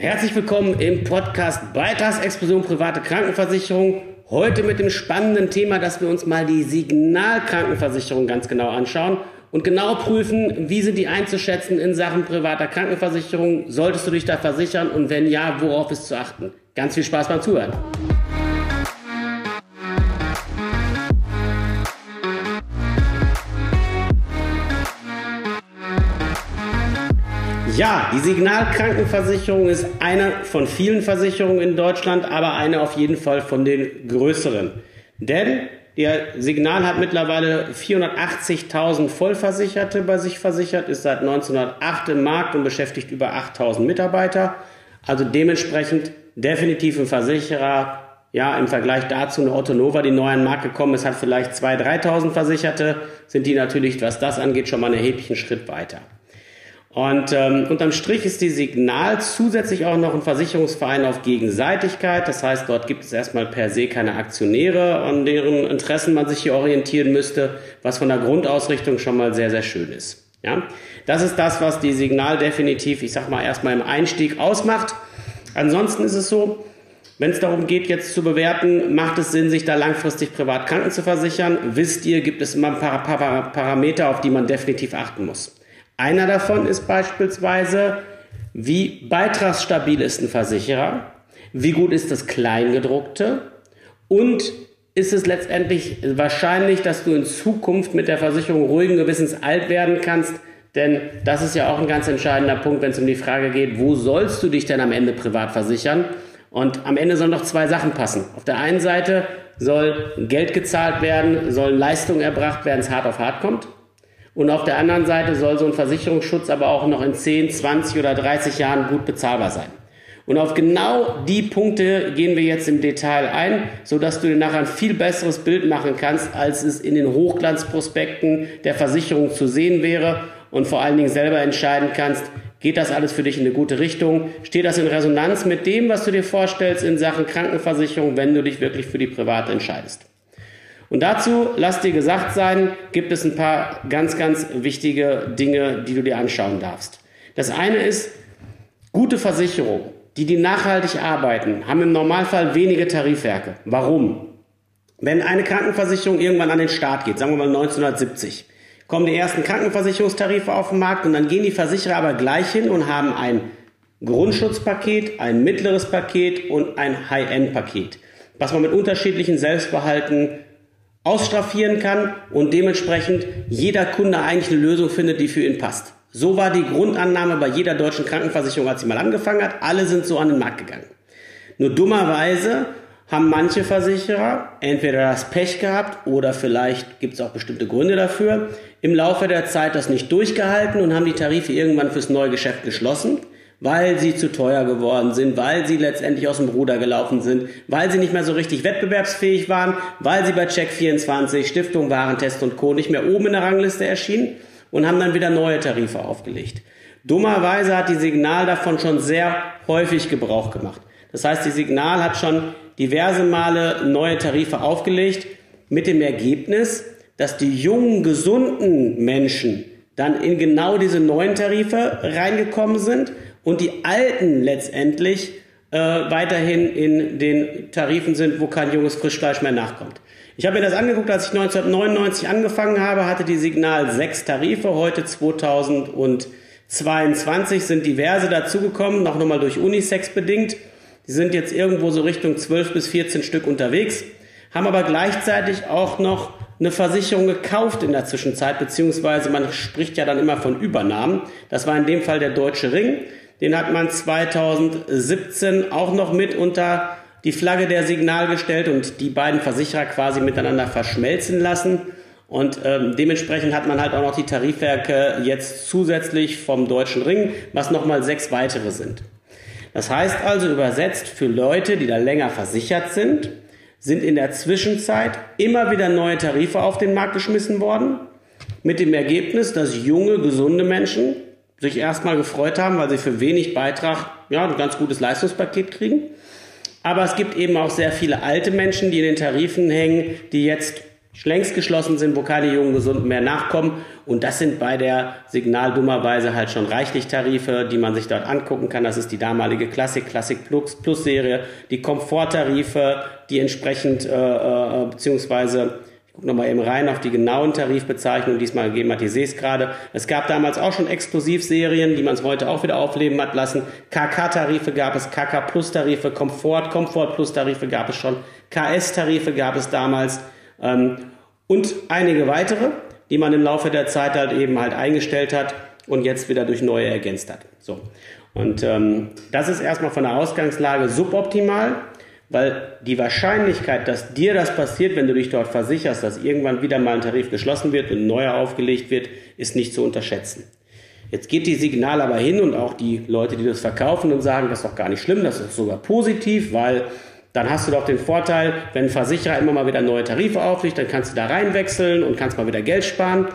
Herzlich willkommen im Podcast Beitragsexplosion private Krankenversicherung. Heute mit dem spannenden Thema, dass wir uns mal die Signalkrankenversicherung ganz genau anschauen und genau prüfen, wie sind die einzuschätzen in Sachen privater Krankenversicherung. Solltest du dich da versichern und wenn ja, worauf ist zu achten? Ganz viel Spaß beim Zuhören. Ja, die Signalkrankenversicherung ist eine von vielen Versicherungen in Deutschland, aber eine auf jeden Fall von den größeren. Denn der Signal hat mittlerweile 480.000 Vollversicherte bei sich versichert, ist seit 1908 im Markt und beschäftigt über 8.000 Mitarbeiter. Also dementsprechend definitiv ein Versicherer, ja, im Vergleich dazu eine Otto Nova, die neu an den Markt gekommen ist, hat vielleicht 2.000, 3.000 Versicherte, sind die natürlich, was das angeht, schon mal einen erheblichen Schritt weiter. Und ähm, unterm Strich ist die Signal zusätzlich auch noch ein Versicherungsverein auf Gegenseitigkeit. Das heißt, dort gibt es erstmal per se keine Aktionäre, an deren Interessen man sich hier orientieren müsste, was von der Grundausrichtung schon mal sehr, sehr schön ist. Ja, das ist das, was die Signal definitiv, ich sag mal, erstmal im Einstieg ausmacht. Ansonsten ist es so, wenn es darum geht, jetzt zu bewerten, macht es Sinn, sich da langfristig privat Kranken zu versichern? Wisst ihr, gibt es immer ein paar Parameter, auf die man definitiv achten muss. Einer davon ist beispielsweise, wie beitragsstabil ist ein Versicherer, wie gut ist das Kleingedruckte und ist es letztendlich wahrscheinlich, dass du in Zukunft mit der Versicherung ruhigen Gewissens alt werden kannst, denn das ist ja auch ein ganz entscheidender Punkt, wenn es um die Frage geht, wo sollst du dich denn am Ende privat versichern? Und am Ende sollen noch zwei Sachen passen. Auf der einen Seite soll Geld gezahlt werden, sollen Leistungen erbracht werden, es hart auf hart kommt. Und auf der anderen Seite soll so ein Versicherungsschutz aber auch noch in 10, 20 oder 30 Jahren gut bezahlbar sein. Und auf genau die Punkte gehen wir jetzt im Detail ein, so dass du dir nachher ein viel besseres Bild machen kannst, als es in den Hochglanzprospekten der Versicherung zu sehen wäre und vor allen Dingen selber entscheiden kannst, geht das alles für dich in eine gute Richtung? Steht das in Resonanz mit dem, was du dir vorstellst in Sachen Krankenversicherung, wenn du dich wirklich für die private entscheidest? Und dazu, lass dir gesagt sein, gibt es ein paar ganz, ganz wichtige Dinge, die du dir anschauen darfst. Das eine ist, gute Versicherungen, die, die nachhaltig arbeiten, haben im Normalfall wenige Tarifwerke. Warum? Wenn eine Krankenversicherung irgendwann an den Start geht, sagen wir mal 1970, kommen die ersten Krankenversicherungstarife auf den Markt und dann gehen die Versicherer aber gleich hin und haben ein Grundschutzpaket, ein mittleres Paket und ein High-End-Paket, was man mit unterschiedlichen Selbstbehalten ausstraffieren kann und dementsprechend jeder Kunde eigentlich eine Lösung findet, die für ihn passt. So war die Grundannahme bei jeder deutschen Krankenversicherung, als sie mal angefangen hat. Alle sind so an den Markt gegangen. Nur dummerweise haben manche Versicherer entweder das Pech gehabt oder vielleicht gibt es auch bestimmte Gründe dafür, im Laufe der Zeit das nicht durchgehalten und haben die Tarife irgendwann fürs neue Geschäft geschlossen weil sie zu teuer geworden sind, weil sie letztendlich aus dem Ruder gelaufen sind, weil sie nicht mehr so richtig wettbewerbsfähig waren, weil sie bei Check24, Stiftung Warentest und Co. nicht mehr oben in der Rangliste erschienen und haben dann wieder neue Tarife aufgelegt. Dummerweise hat die Signal davon schon sehr häufig Gebrauch gemacht. Das heißt, die Signal hat schon diverse Male neue Tarife aufgelegt mit dem Ergebnis, dass die jungen, gesunden Menschen dann in genau diese neuen Tarife reingekommen sind und die alten letztendlich äh, weiterhin in den Tarifen sind, wo kein junges Frischfleisch mehr nachkommt. Ich habe mir das angeguckt, als ich 1999 angefangen habe, hatte die Signal sechs Tarife. Heute 2022 sind diverse dazugekommen, noch nochmal durch Unisex bedingt. Die sind jetzt irgendwo so Richtung 12 bis 14 Stück unterwegs, haben aber gleichzeitig auch noch eine Versicherung gekauft in der Zwischenzeit, beziehungsweise man spricht ja dann immer von Übernahmen. Das war in dem Fall der Deutsche Ring. Den hat man 2017 auch noch mit unter die Flagge der Signal gestellt und die beiden Versicherer quasi miteinander verschmelzen lassen. Und ähm, dementsprechend hat man halt auch noch die Tarifwerke jetzt zusätzlich vom Deutschen Ring, was nochmal sechs weitere sind. Das heißt also übersetzt für Leute, die da länger versichert sind, sind in der Zwischenzeit immer wieder neue Tarife auf den Markt geschmissen worden, mit dem Ergebnis, dass junge, gesunde Menschen sich erstmal gefreut haben, weil sie für wenig Beitrag ja, ein ganz gutes Leistungspaket kriegen. Aber es gibt eben auch sehr viele alte Menschen, die in den Tarifen hängen, die jetzt, längst geschlossen sind, wo keine jungen Gesunden mehr nachkommen. Und das sind bei der Signal dummerweise halt schon reichlich Tarife, die man sich dort angucken kann. Das ist die damalige Classic, Classic Plus, Plus Serie, die Komforttarife, die entsprechend, äh, äh, beziehungsweise ich gucke nochmal eben rein auf die genauen Tarifbezeichnungen, diesmal gegeben hat, ich sehe es gerade. Es gab damals auch schon Exklusivserien, die man es heute auch wieder aufleben hat lassen. KK-Tarife gab es, KK-Plus-Tarife, Komfort, Komfort-Plus-Tarife gab es schon, KS-Tarife gab es damals ähm, und einige weitere, die man im Laufe der Zeit halt eben halt eingestellt hat und jetzt wieder durch neue ergänzt hat. So. Und ähm, das ist erstmal von der Ausgangslage suboptimal weil die Wahrscheinlichkeit, dass dir das passiert, wenn du dich dort versicherst, dass irgendwann wieder mal ein Tarif geschlossen wird und ein neuer aufgelegt wird, ist nicht zu unterschätzen. Jetzt geht die Signal aber hin und auch die Leute, die das verkaufen und sagen, das ist doch gar nicht schlimm, das ist sogar positiv, weil dann hast du doch den Vorteil, wenn ein Versicherer immer mal wieder neue Tarife auflegt, dann kannst du da reinwechseln und kannst mal wieder Geld sparen.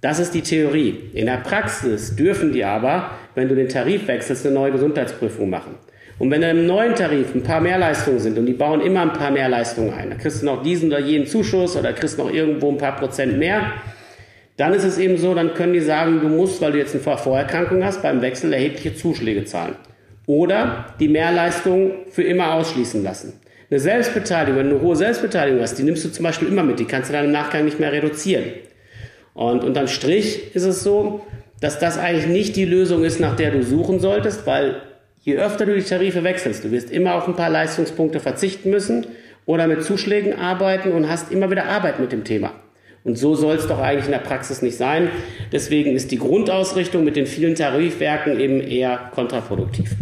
Das ist die Theorie. In der Praxis dürfen die aber, wenn du den Tarif wechselst, eine neue Gesundheitsprüfung machen. Und wenn dann im neuen Tarif ein paar mehr Leistungen sind und die bauen immer ein paar mehr Leistungen ein, dann kriegst du noch diesen oder jenen Zuschuss oder kriegst noch irgendwo ein paar Prozent mehr, dann ist es eben so, dann können die sagen, du musst, weil du jetzt eine Vorerkrankung hast, beim Wechsel erhebliche Zuschläge zahlen. Oder die Mehrleistung für immer ausschließen lassen. Eine Selbstbeteiligung, wenn du eine hohe Selbstbeteiligung hast, die nimmst du zum Beispiel immer mit, die kannst du dann im Nachgang nicht mehr reduzieren. Und unterm Strich ist es so, dass das eigentlich nicht die Lösung ist, nach der du suchen solltest, weil Je öfter du die Tarife wechselst, du wirst immer auf ein paar Leistungspunkte verzichten müssen oder mit Zuschlägen arbeiten und hast immer wieder Arbeit mit dem Thema. Und so soll es doch eigentlich in der Praxis nicht sein. Deswegen ist die Grundausrichtung mit den vielen Tarifwerken eben eher kontraproduktiv.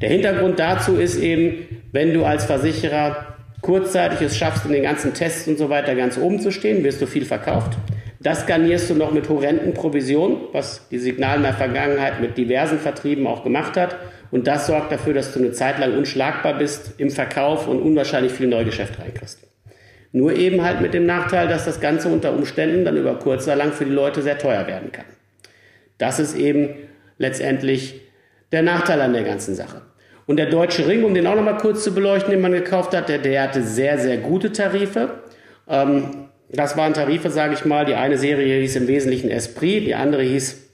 Der Hintergrund dazu ist eben, wenn du als Versicherer kurzzeitig es schaffst, in den ganzen Tests und so weiter ganz oben zu stehen, wirst du viel verkauft. Das garnierst du noch mit horrenden Provisionen, was die Signal in der Vergangenheit mit diversen Vertrieben auch gemacht hat. Und das sorgt dafür, dass du eine Zeit lang unschlagbar bist im Verkauf und unwahrscheinlich viel Neugeschäft reinkriegst. Nur eben halt mit dem Nachteil, dass das Ganze unter Umständen dann über kurz oder lang für die Leute sehr teuer werden kann. Das ist eben letztendlich der Nachteil an der ganzen Sache. Und der Deutsche Ring, um den auch nochmal kurz zu beleuchten, den man gekauft hat, der, der hatte sehr, sehr gute Tarife. Ähm, das waren Tarife, sage ich mal. Die eine Serie hieß im Wesentlichen Esprit, die andere hieß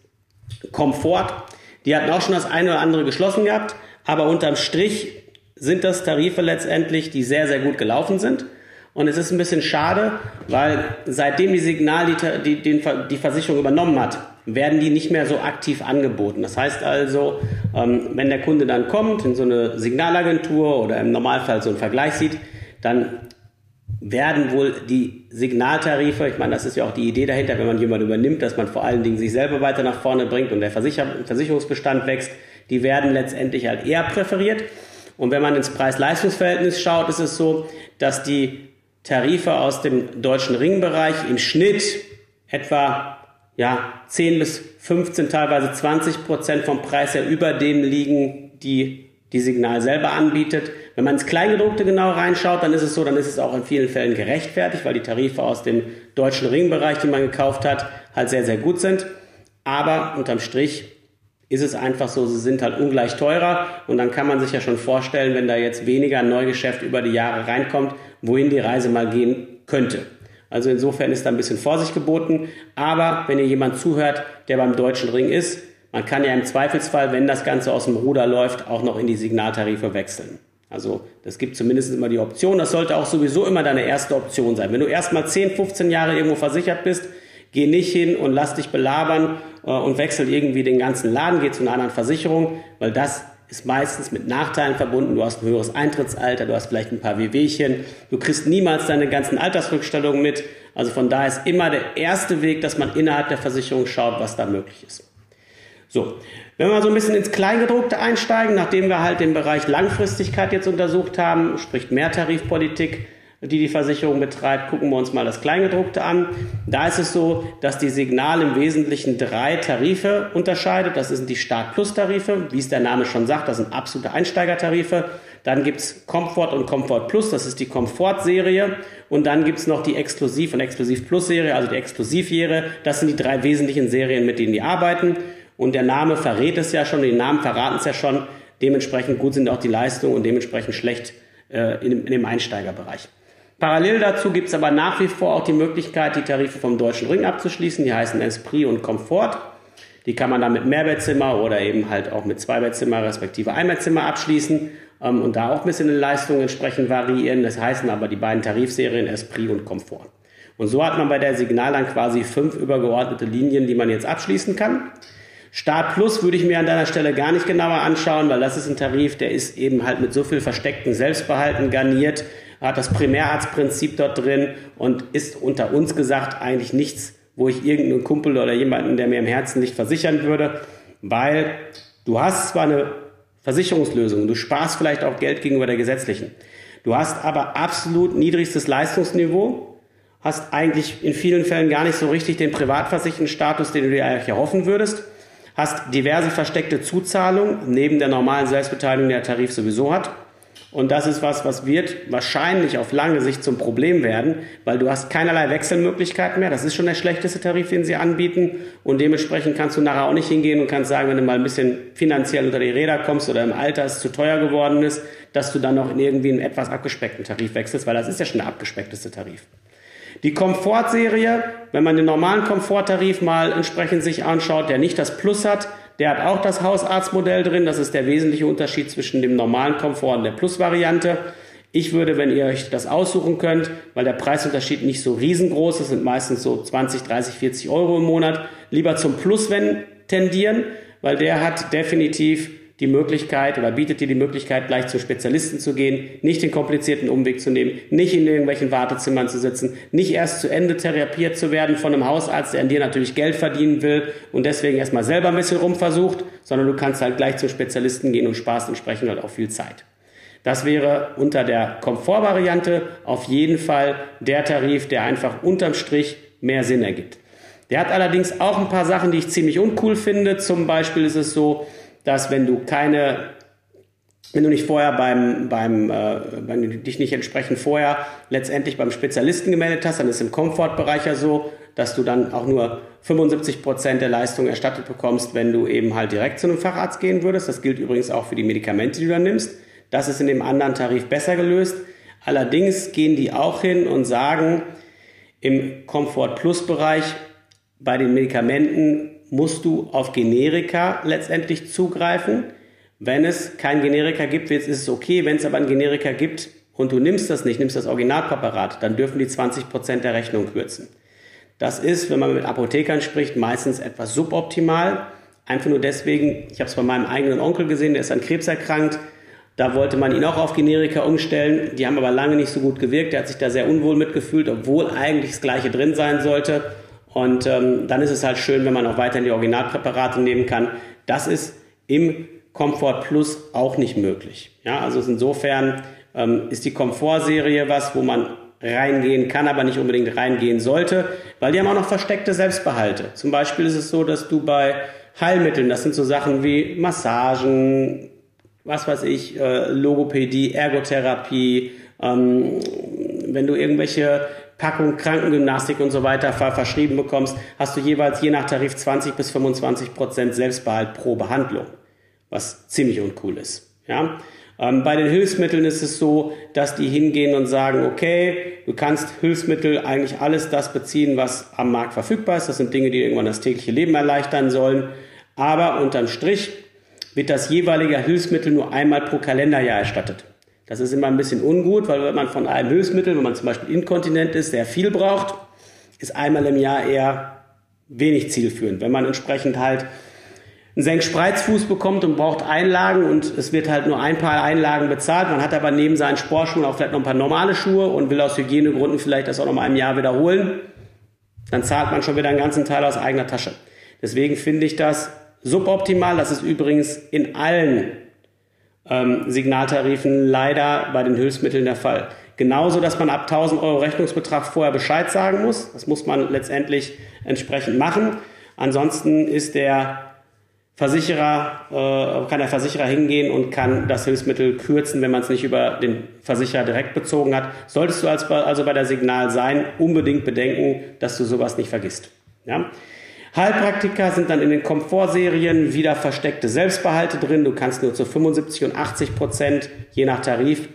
Komfort. Die hatten auch schon das eine oder andere geschlossen gehabt, aber unterm Strich sind das Tarife letztendlich, die sehr, sehr gut gelaufen sind. Und es ist ein bisschen schade, weil seitdem die Signal die, die, die Versicherung übernommen hat, werden die nicht mehr so aktiv angeboten. Das heißt also, ähm, wenn der Kunde dann kommt in so eine Signalagentur oder im Normalfall so einen Vergleich sieht, dann werden wohl die Signaltarife, ich meine, das ist ja auch die Idee dahinter, wenn man jemanden übernimmt, dass man vor allen Dingen sich selber weiter nach vorne bringt und der Versicher Versicherungsbestand wächst, die werden letztendlich halt eher präferiert. Und wenn man ins Preis-Leistungs-Verhältnis schaut, ist es so, dass die Tarife aus dem deutschen Ringbereich im Schnitt etwa ja, 10 bis 15, teilweise 20 Prozent vom Preis her über dem liegen, die die Signal selber anbietet. Wenn man ins Kleingedruckte genau reinschaut, dann ist es so, dann ist es auch in vielen Fällen gerechtfertigt, weil die Tarife aus dem deutschen Ringbereich, die man gekauft hat, halt sehr, sehr gut sind. Aber unterm Strich ist es einfach so, sie sind halt ungleich teurer und dann kann man sich ja schon vorstellen, wenn da jetzt weniger Neugeschäft über die Jahre reinkommt, wohin die Reise mal gehen könnte. Also insofern ist da ein bisschen Vorsicht geboten. Aber wenn ihr jemand zuhört, der beim deutschen Ring ist, man kann ja im Zweifelsfall, wenn das Ganze aus dem Ruder läuft, auch noch in die Signaltarife wechseln. Also das gibt zumindest immer die Option. Das sollte auch sowieso immer deine erste Option sein. Wenn du erstmal 10, 15 Jahre irgendwo versichert bist, geh nicht hin und lass dich belabern äh, und wechsel irgendwie den ganzen Laden, geh zu einer anderen Versicherung, weil das ist meistens mit Nachteilen verbunden. Du hast ein höheres Eintrittsalter, du hast vielleicht ein paar Wehwehchen, du kriegst niemals deine ganzen Altersrückstellungen mit. Also von daher ist immer der erste Weg, dass man innerhalb der Versicherung schaut, was da möglich ist. So, wenn wir so ein bisschen ins Kleingedruckte einsteigen, nachdem wir halt den Bereich Langfristigkeit jetzt untersucht haben, sprich Mehrtarifpolitik, die die Versicherung betreibt, gucken wir uns mal das Kleingedruckte an. Da ist es so, dass die Signal im Wesentlichen drei Tarife unterscheidet. Das sind die Start-Plus-Tarife, wie es der Name schon sagt, das sind absolute Einsteigertarife. Dann gibt's Comfort und Comfort Plus, das ist die Comfort-Serie. Und dann gibt's noch die Exklusiv- und Exklusiv-Plus-Serie, also die Exklusivjähre. Das sind die drei wesentlichen Serien, mit denen die arbeiten. Und der Name verrät es ja schon, die Namen verraten es ja schon. Dementsprechend gut sind auch die Leistungen und dementsprechend schlecht äh, in, in dem Einsteigerbereich. Parallel dazu gibt es aber nach wie vor auch die Möglichkeit, die Tarife vom Deutschen Ring abzuschließen. Die heißen Esprit und Komfort. Die kann man dann mit Mehrbettzimmer oder eben halt auch mit Zweibettzimmer respektive Einbettzimmer abschließen ähm, und da auch ein bisschen in Leistung entsprechend variieren. Das heißen aber die beiden Tarifserien Esprit und Komfort. Und so hat man bei der Signal dann quasi fünf übergeordnete Linien, die man jetzt abschließen kann. Start Plus würde ich mir an deiner Stelle gar nicht genauer anschauen, weil das ist ein Tarif, der ist eben halt mit so viel versteckten Selbstbehalten garniert, hat das Primärarztprinzip dort drin und ist unter uns gesagt eigentlich nichts, wo ich irgendeinen Kumpel oder jemanden, der mir im Herzen nicht versichern würde, weil du hast zwar eine Versicherungslösung, du sparst vielleicht auch Geld gegenüber der gesetzlichen, du hast aber absolut niedrigstes Leistungsniveau, hast eigentlich in vielen Fällen gar nicht so richtig den privatversicherten Status, den du dir eigentlich erhoffen würdest, hast diverse versteckte Zuzahlungen neben der normalen Selbstbeteiligung, die der Tarif sowieso hat und das ist was, was wird wahrscheinlich auf lange Sicht zum Problem werden, weil du hast keinerlei Wechselmöglichkeiten mehr. Das ist schon der schlechteste Tarif, den sie anbieten. Und dementsprechend kannst du nachher auch nicht hingehen und kannst sagen, wenn du mal ein bisschen finanziell unter die Räder kommst oder im Alter es zu teuer geworden ist, dass du dann noch in irgendwie einen etwas abgespeckten Tarif wechselst, weil das ist ja schon der abgespeckteste Tarif. Die Komfortserie, wenn man den normalen Komforttarif mal entsprechend sich anschaut, der nicht das Plus hat, der hat auch das Hausarztmodell drin. Das ist der wesentliche Unterschied zwischen dem normalen Komfort und der Plus-Variante. Ich würde, wenn ihr euch das aussuchen könnt, weil der Preisunterschied nicht so riesengroß ist, sind meistens so 20, 30, 40 Euro im Monat, lieber zum Plus wenn tendieren, weil der hat definitiv die Möglichkeit oder bietet dir die Möglichkeit, gleich zu Spezialisten zu gehen, nicht den komplizierten Umweg zu nehmen, nicht in irgendwelchen Wartezimmern zu sitzen, nicht erst zu Ende therapiert zu werden von einem Hausarzt, der an dir natürlich Geld verdienen will und deswegen erstmal selber ein bisschen rumversucht, sondern du kannst halt gleich zum Spezialisten gehen und sparst entsprechend halt auch viel Zeit. Das wäre unter der Komfortvariante auf jeden Fall der Tarif, der einfach unterm Strich mehr Sinn ergibt. Der hat allerdings auch ein paar Sachen, die ich ziemlich uncool finde. Zum Beispiel ist es so, dass wenn du keine, wenn du nicht vorher beim, beim äh, wenn du dich nicht entsprechend vorher letztendlich beim Spezialisten gemeldet hast, dann ist im Komfortbereich ja so, dass du dann auch nur 75 Prozent der Leistung erstattet bekommst, wenn du eben halt direkt zu einem Facharzt gehen würdest. Das gilt übrigens auch für die Medikamente, die du dann nimmst. Das ist in dem anderen Tarif besser gelöst. Allerdings gehen die auch hin und sagen, im Komfort Plus Bereich bei den Medikamenten musst du auf Generika letztendlich zugreifen. Wenn es kein Generika gibt, ist es okay. Wenn es aber ein Generika gibt und du nimmst das nicht, nimmst das Originalpräparat, dann dürfen die 20 Prozent der Rechnung kürzen. Das ist, wenn man mit Apothekern spricht, meistens etwas suboptimal. Einfach nur deswegen, ich habe es bei meinem eigenen Onkel gesehen, der ist an Krebs erkrankt. Da wollte man ihn auch auf Generika umstellen. Die haben aber lange nicht so gut gewirkt. Er hat sich da sehr unwohl mitgefühlt, obwohl eigentlich das Gleiche drin sein sollte. Und ähm, dann ist es halt schön, wenn man auch weiterhin die Originalpräparate nehmen kann. Das ist im Comfort Plus auch nicht möglich. Ja, also insofern ähm, ist die Komfortserie was, wo man reingehen kann, aber nicht unbedingt reingehen sollte, weil die haben auch noch versteckte Selbstbehalte. Zum Beispiel ist es so, dass du bei Heilmitteln, das sind so Sachen wie Massagen, was weiß ich, äh, Logopädie, Ergotherapie, ähm, wenn du irgendwelche Packung Krankengymnastik und so weiter verschrieben bekommst, hast du jeweils je nach Tarif 20 bis 25 Prozent Selbstbehalt pro Behandlung, was ziemlich uncool ist. Ja? Ähm, bei den Hilfsmitteln ist es so, dass die hingehen und sagen, okay, du kannst Hilfsmittel eigentlich alles das beziehen, was am Markt verfügbar ist. Das sind Dinge, die irgendwann das tägliche Leben erleichtern sollen. Aber unterm Strich wird das jeweilige Hilfsmittel nur einmal pro Kalenderjahr erstattet. Das ist immer ein bisschen ungut, weil wenn man von einem Hilfsmittel, wenn man zum Beispiel inkontinent ist, sehr viel braucht, ist einmal im Jahr eher wenig zielführend. Wenn man entsprechend halt einen Senkspreizfuß bekommt und braucht Einlagen und es wird halt nur ein paar Einlagen bezahlt, man hat aber neben seinen Sportschuhen auch vielleicht noch ein paar normale Schuhe und will aus Hygienegründen vielleicht das auch noch mal im Jahr wiederholen, dann zahlt man schon wieder einen ganzen Teil aus eigener Tasche. Deswegen finde ich das suboptimal. Das ist übrigens in allen ähm, Signaltarifen leider bei den Hilfsmitteln der Fall. Genauso, dass man ab 1000 Euro Rechnungsbetrag vorher Bescheid sagen muss. Das muss man letztendlich entsprechend machen. Ansonsten ist der Versicherer, äh, kann der Versicherer hingehen und kann das Hilfsmittel kürzen, wenn man es nicht über den Versicherer direkt bezogen hat. Solltest du also bei der Signal sein, unbedingt bedenken, dass du sowas nicht vergisst. Ja? Heilpraktika sind dann in den Komfortserien wieder versteckte Selbstbehalte drin. Du kannst nur zu 75 und 80 Prozent, je nach Tarif,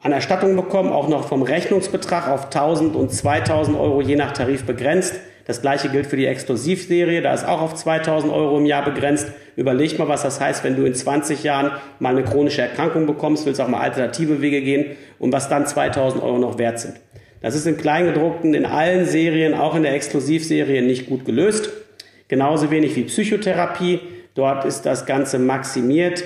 an Erstattung bekommen, auch noch vom Rechnungsbetrag auf 1000 und 2000 Euro je nach Tarif begrenzt. Das gleiche gilt für die Exklusivserie, da ist auch auf 2000 Euro im Jahr begrenzt. Überleg mal, was das heißt, wenn du in 20 Jahren mal eine chronische Erkrankung bekommst, willst auch mal alternative Wege gehen und was dann 2000 Euro noch wert sind. Das ist im Kleingedruckten in allen Serien, auch in der Exklusivserie, nicht gut gelöst. Genauso wenig wie Psychotherapie. Dort ist das Ganze maximiert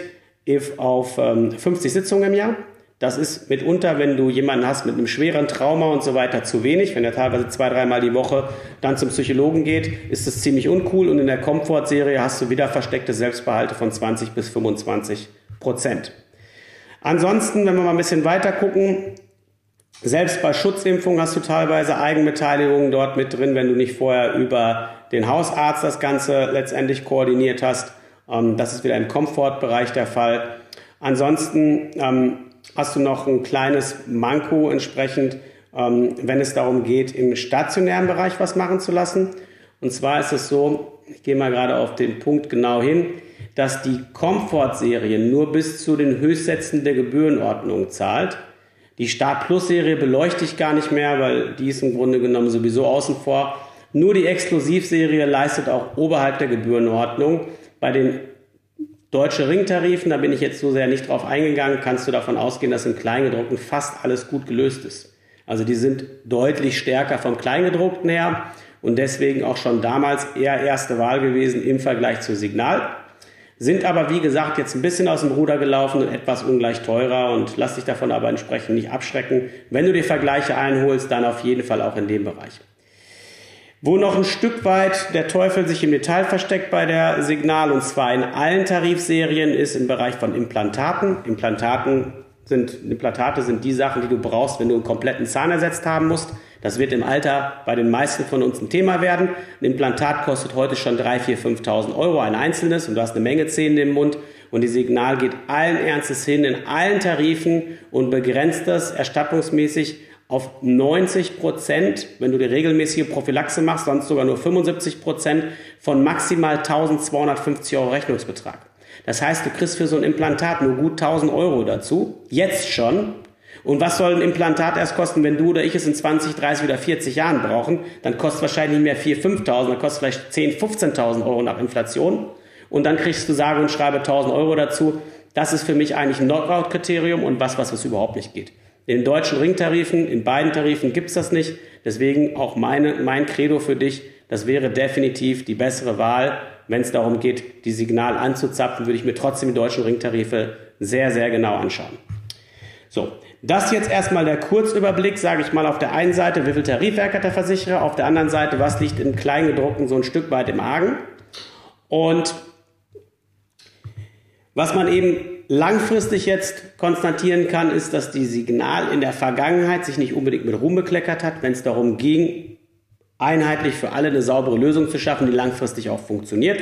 auf 50 ähm, Sitzungen im Jahr. Das ist mitunter, wenn du jemanden hast mit einem schweren Trauma und so weiter, zu wenig. Wenn er teilweise zwei, dreimal die Woche dann zum Psychologen geht, ist das ziemlich uncool. Und in der Komfortserie hast du wieder versteckte Selbstbehalte von 20 bis 25 Prozent. Ansonsten, wenn wir mal ein bisschen weiter gucken, selbst bei Schutzimpfungen hast du teilweise Eigenbeteiligungen dort mit drin, wenn du nicht vorher über den Hausarzt das Ganze letztendlich koordiniert hast. Ähm, das ist wieder im Komfortbereich der Fall. Ansonsten ähm, hast du noch ein kleines Manko entsprechend, ähm, wenn es darum geht, im stationären Bereich was machen zu lassen. Und zwar ist es so, ich gehe mal gerade auf den Punkt genau hin, dass die Comfort-Serie nur bis zu den Höchstsätzen der Gebührenordnung zahlt. Die Start Plus Serie beleuchte ich gar nicht mehr, weil die ist im Grunde genommen sowieso außen vor. Nur die Exklusivserie leistet auch oberhalb der Gebührenordnung. Bei den Deutsche Ringtarifen, da bin ich jetzt so sehr nicht drauf eingegangen, kannst du davon ausgehen, dass im Kleingedruckten fast alles gut gelöst ist. Also die sind deutlich stärker vom Kleingedruckten her und deswegen auch schon damals eher erste Wahl gewesen im Vergleich zu Signal. Sind aber, wie gesagt, jetzt ein bisschen aus dem Ruder gelaufen und etwas ungleich teurer und lass dich davon aber entsprechend nicht abschrecken. Wenn du dir Vergleiche einholst, dann auf jeden Fall auch in dem Bereich. Wo noch ein Stück weit der Teufel sich im Detail versteckt bei der Signal, und zwar in allen Tarifserien, ist im Bereich von Implantaten. Implantaten sind, Implantate sind die Sachen, die du brauchst, wenn du einen kompletten Zahn ersetzt haben musst. Das wird im Alter bei den meisten von uns ein Thema werden. Ein Implantat kostet heute schon 3.000, 4.000, 5.000 Euro, ein einzelnes, und du hast eine Menge Zähne im Mund. Und die Signal geht allen Ernstes hin in allen Tarifen und begrenzt das erstattungsmäßig auf 90 Prozent, wenn du die regelmäßige Prophylaxe machst, sonst sogar nur 75 Prozent von maximal 1250 Euro Rechnungsbetrag. Das heißt, du kriegst für so ein Implantat nur gut 1000 Euro dazu, jetzt schon. Und was soll ein Implantat erst kosten, wenn du oder ich es in 20, 30 oder 40 Jahren brauchen? Dann kostet wahrscheinlich mehr 4.000, 5.000, dann kostet vielleicht 10, 15.000 Euro nach Inflation. Und dann kriegst du sage und schreibe 1.000 Euro dazu. Das ist für mich eigentlich ein Knockout-Kriterium und was, was es überhaupt nicht geht. In den deutschen Ringtarifen, in beiden Tarifen gibt's das nicht. Deswegen auch meine, mein Credo für dich, das wäre definitiv die bessere Wahl. Wenn es darum geht, die Signal anzuzapfen, würde ich mir trotzdem die deutschen Ringtarife sehr, sehr genau anschauen. So, das jetzt erstmal der Kurzüberblick, sage ich mal, auf der einen Seite, wie viel Tarifwerk hat der Versicherer, auf der anderen Seite, was liegt im Kleingedruckten so ein Stück weit im Argen. Und was man eben langfristig jetzt konstatieren kann, ist, dass die Signal in der Vergangenheit sich nicht unbedingt mit Ruhm bekleckert hat, wenn es darum ging, einheitlich für alle eine saubere Lösung zu schaffen, die langfristig auch funktioniert.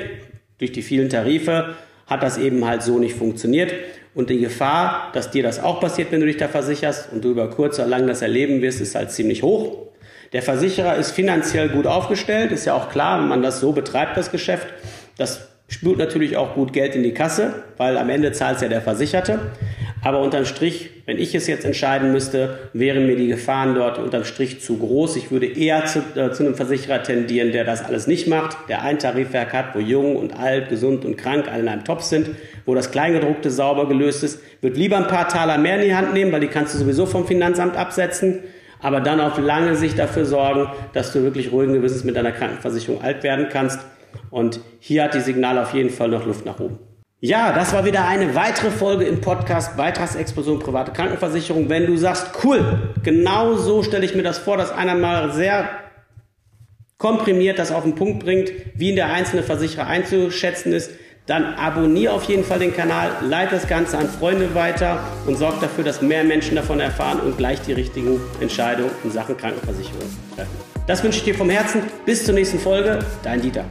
Durch die vielen Tarife hat das eben halt so nicht funktioniert. Und die Gefahr, dass dir das auch passiert, wenn du dich da versicherst und du über kurz oder lang das erleben wirst, ist halt ziemlich hoch. Der Versicherer ist finanziell gut aufgestellt, ist ja auch klar, wenn man das so betreibt, das Geschäft. Das spült natürlich auch gut Geld in die Kasse, weil am Ende zahlt ja der Versicherte. Aber unterm Strich, wenn ich es jetzt entscheiden müsste, wären mir die Gefahren dort unterm Strich zu groß. Ich würde eher zu, äh, zu einem Versicherer tendieren, der das alles nicht macht, der ein Tarifwerk hat, wo jung und alt, gesund und krank alle in einem Topf sind, wo das Kleingedruckte sauber gelöst ist. Würde lieber ein paar Taler mehr in die Hand nehmen, weil die kannst du sowieso vom Finanzamt absetzen aber dann auf lange Sicht dafür sorgen, dass du wirklich ruhigen Gewissens mit deiner Krankenversicherung alt werden kannst. Und hier hat die Signal auf jeden Fall noch Luft nach oben. Ja, das war wieder eine weitere Folge im Podcast Beitragsexplosion private Krankenversicherung. Wenn du sagst, cool, genau so stelle ich mir das vor, dass einer mal sehr komprimiert das auf den Punkt bringt, wie in der einzelne Versicherer einzuschätzen ist, dann abonniere auf jeden Fall den Kanal, leite das Ganze an Freunde weiter und sorge dafür, dass mehr Menschen davon erfahren und gleich die richtigen Entscheidungen in Sachen Krankenversicherung treffen. Das wünsche ich dir vom Herzen. Bis zur nächsten Folge. Dein Dieter.